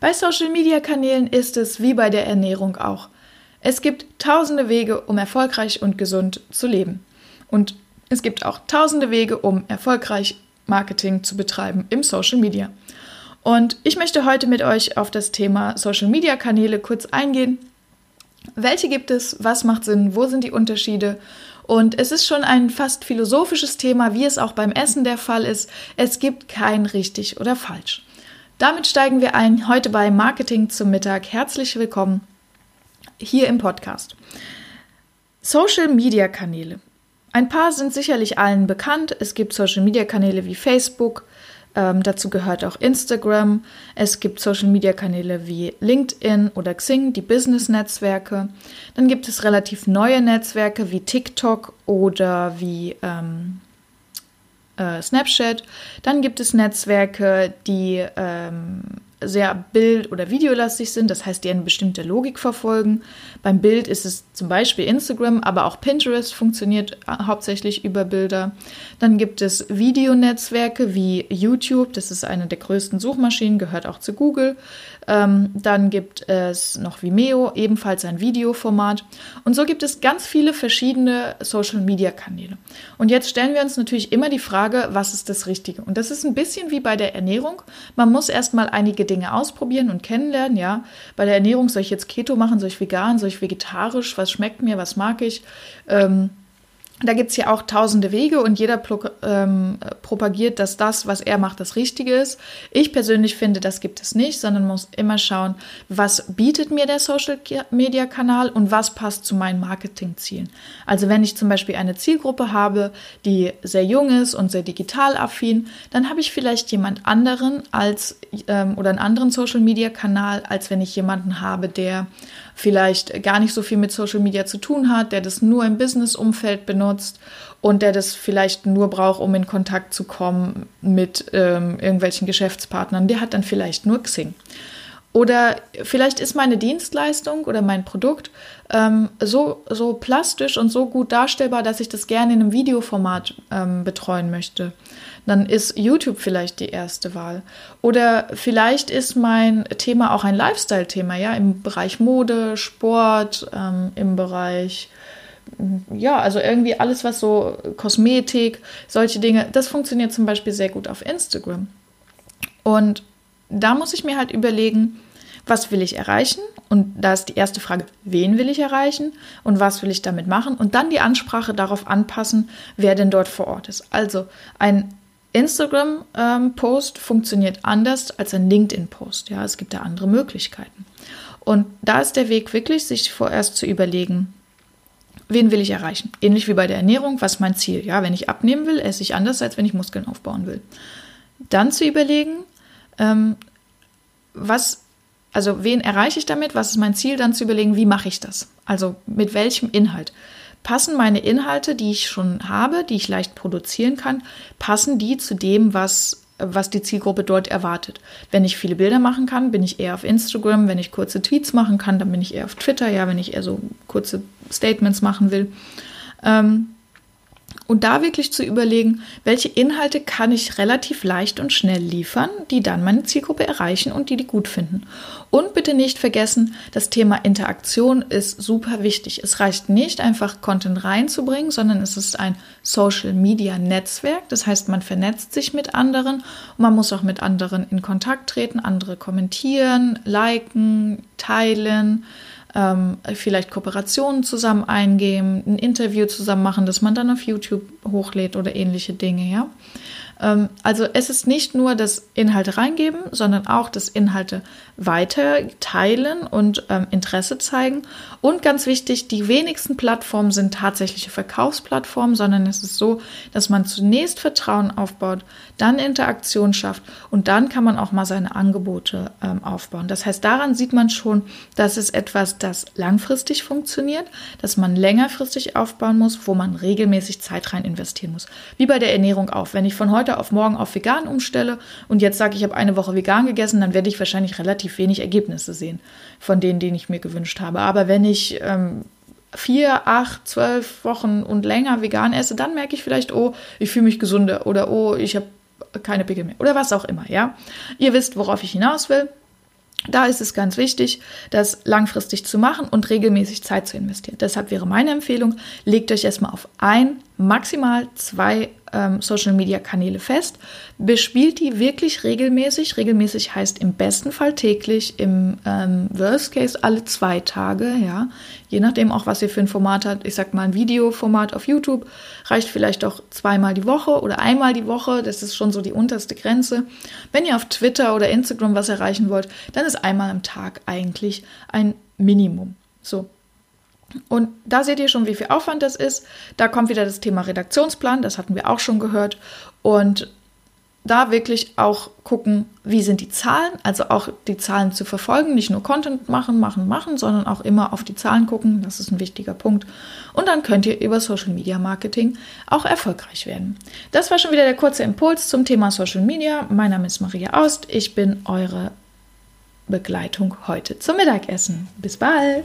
Bei Social-Media-Kanälen ist es wie bei der Ernährung auch. Es gibt tausende Wege, um erfolgreich und gesund zu leben. Und es gibt auch tausende Wege, um erfolgreich Marketing zu betreiben im Social Media. Und ich möchte heute mit euch auf das Thema Social Media Kanäle kurz eingehen. Welche gibt es? Was macht Sinn? Wo sind die Unterschiede? Und es ist schon ein fast philosophisches Thema, wie es auch beim Essen der Fall ist. Es gibt kein richtig oder falsch. Damit steigen wir ein heute bei Marketing zum Mittag. Herzlich willkommen hier im Podcast. Social Media Kanäle. Ein paar sind sicherlich allen bekannt. Es gibt Social Media Kanäle wie Facebook, ähm, dazu gehört auch Instagram. Es gibt Social Media Kanäle wie LinkedIn oder Xing, die Business-Netzwerke. Dann gibt es relativ neue Netzwerke wie TikTok oder wie ähm, äh, Snapchat. Dann gibt es Netzwerke, die ähm, sehr bild- oder videolastig sind, das heißt, die eine bestimmte Logik verfolgen. Beim Bild ist es zum Beispiel Instagram, aber auch Pinterest funktioniert äh, hauptsächlich über Bilder. Dann gibt es Videonetzwerke wie YouTube, das ist eine der größten Suchmaschinen, gehört auch zu Google. Ähm, dann gibt es noch Vimeo, ebenfalls ein Videoformat. Und so gibt es ganz viele verschiedene Social-Media-Kanäle. Und jetzt stellen wir uns natürlich immer die Frage, was ist das Richtige? Und das ist ein bisschen wie bei der Ernährung. Man muss erstmal einige Dinge ausprobieren und kennenlernen. Ja, bei der Ernährung soll ich jetzt Keto machen, soll ich vegan, soll ich vegetarisch, was schmeckt mir, was mag ich. Ähm, da gibt es ja auch tausende Wege und jeder ähm, propagiert, dass das, was er macht, das Richtige ist. Ich persönlich finde, das gibt es nicht, sondern muss immer schauen, was bietet mir der Social-Media-Kanal und was passt zu meinen Marketingzielen. Also wenn ich zum Beispiel eine Zielgruppe habe, die sehr jung ist und sehr digital affin, dann habe ich vielleicht jemand anderen als ähm, oder einen anderen Social-Media-Kanal, als wenn ich jemanden habe, der vielleicht gar nicht so viel mit Social Media zu tun hat, der das nur im Business-Umfeld benutzt und der das vielleicht nur braucht, um in Kontakt zu kommen mit ähm, irgendwelchen Geschäftspartnern, der hat dann vielleicht nur Xing. Oder vielleicht ist meine Dienstleistung oder mein Produkt ähm, so, so plastisch und so gut darstellbar, dass ich das gerne in einem Videoformat ähm, betreuen möchte dann ist YouTube vielleicht die erste Wahl. Oder vielleicht ist mein Thema auch ein Lifestyle-Thema, ja, im Bereich Mode, Sport, ähm, im Bereich, ja, also irgendwie alles, was so Kosmetik, solche Dinge, das funktioniert zum Beispiel sehr gut auf Instagram. Und da muss ich mir halt überlegen, was will ich erreichen? Und da ist die erste Frage, wen will ich erreichen und was will ich damit machen? Und dann die Ansprache darauf anpassen, wer denn dort vor Ort ist. Also ein Instagram-Post ähm, funktioniert anders als ein LinkedIn-Post. Ja, es gibt da andere Möglichkeiten. Und da ist der Weg wirklich, sich vorerst zu überlegen, wen will ich erreichen? Ähnlich wie bei der Ernährung, was ist mein Ziel? Ja, wenn ich abnehmen will, esse ich anders, als wenn ich Muskeln aufbauen will. Dann zu überlegen, ähm, was, also wen erreiche ich damit? Was ist mein Ziel? Dann zu überlegen, wie mache ich das? Also mit welchem Inhalt? passen meine Inhalte, die ich schon habe, die ich leicht produzieren kann, passen die zu dem, was, was die Zielgruppe dort erwartet. Wenn ich viele Bilder machen kann, bin ich eher auf Instagram. Wenn ich kurze Tweets machen kann, dann bin ich eher auf Twitter. Ja, wenn ich eher so kurze Statements machen will. Ähm, und da wirklich zu überlegen, welche Inhalte kann ich relativ leicht und schnell liefern, die dann meine Zielgruppe erreichen und die die gut finden. Und bitte nicht vergessen, das Thema Interaktion ist super wichtig. Es reicht nicht einfach Content reinzubringen, sondern es ist ein Social Media Netzwerk. Das heißt, man vernetzt sich mit anderen und man muss auch mit anderen in Kontakt treten, andere kommentieren, liken, teilen ähm, vielleicht Kooperationen zusammen eingehen, ein Interview zusammen machen, das man dann auf YouTube hochlädt oder ähnliche Dinge, ja. Ähm, also es ist nicht nur das Inhalte reingeben, sondern auch das Inhalte weiter teilen und ähm, Interesse zeigen. Und ganz wichtig, die wenigsten Plattformen sind tatsächliche Verkaufsplattformen, sondern es ist so, dass man zunächst Vertrauen aufbaut, dann Interaktion schafft und dann kann man auch mal seine Angebote ähm, aufbauen. Das heißt, daran sieht man schon, dass es etwas, das langfristig funktioniert, dass man längerfristig aufbauen muss, wo man regelmäßig Zeit rein investieren muss. Wie bei der Ernährung auch. Wenn ich von heute auf morgen auf vegan umstelle und jetzt sage ich, habe eine Woche vegan gegessen, dann werde ich wahrscheinlich relativ wenig Ergebnisse sehen von denen, denen ich mir gewünscht habe. Aber wenn ich ähm, vier, acht, zwölf Wochen und länger vegan esse, dann merke ich vielleicht, oh, ich fühle mich gesunder oder oh, ich habe keine Pickel mehr oder was auch immer, ja. Ihr wisst, worauf ich hinaus will. Da ist es ganz wichtig, das langfristig zu machen und regelmäßig Zeit zu investieren. Deshalb wäre meine Empfehlung, legt euch erstmal auf ein, maximal zwei ähm, Social-Media-Kanäle fest, bespielt die wirklich regelmäßig. Regelmäßig heißt im besten Fall täglich, im ähm, Worst Case alle zwei Tage, ja. Je nachdem auch, was ihr für ein Format habt. Ich sag mal, ein Videoformat auf YouTube reicht vielleicht auch zweimal die Woche oder einmal die Woche. Das ist schon so die unterste Grenze. Wenn ihr auf Twitter oder Instagram was erreichen wollt, dann ist einmal am Tag eigentlich ein Minimum. So, und da seht ihr schon, wie viel Aufwand das ist. Da kommt wieder das Thema Redaktionsplan, das hatten wir auch schon gehört. Und da wirklich auch gucken, wie sind die Zahlen, also auch die Zahlen zu verfolgen, nicht nur Content machen, machen, machen, sondern auch immer auf die Zahlen gucken, das ist ein wichtiger Punkt. Und dann könnt ihr über Social Media Marketing auch erfolgreich werden. Das war schon wieder der kurze Impuls zum Thema Social Media. Mein Name ist Maria Aust, ich bin eure Begleitung heute zum Mittagessen. Bis bald!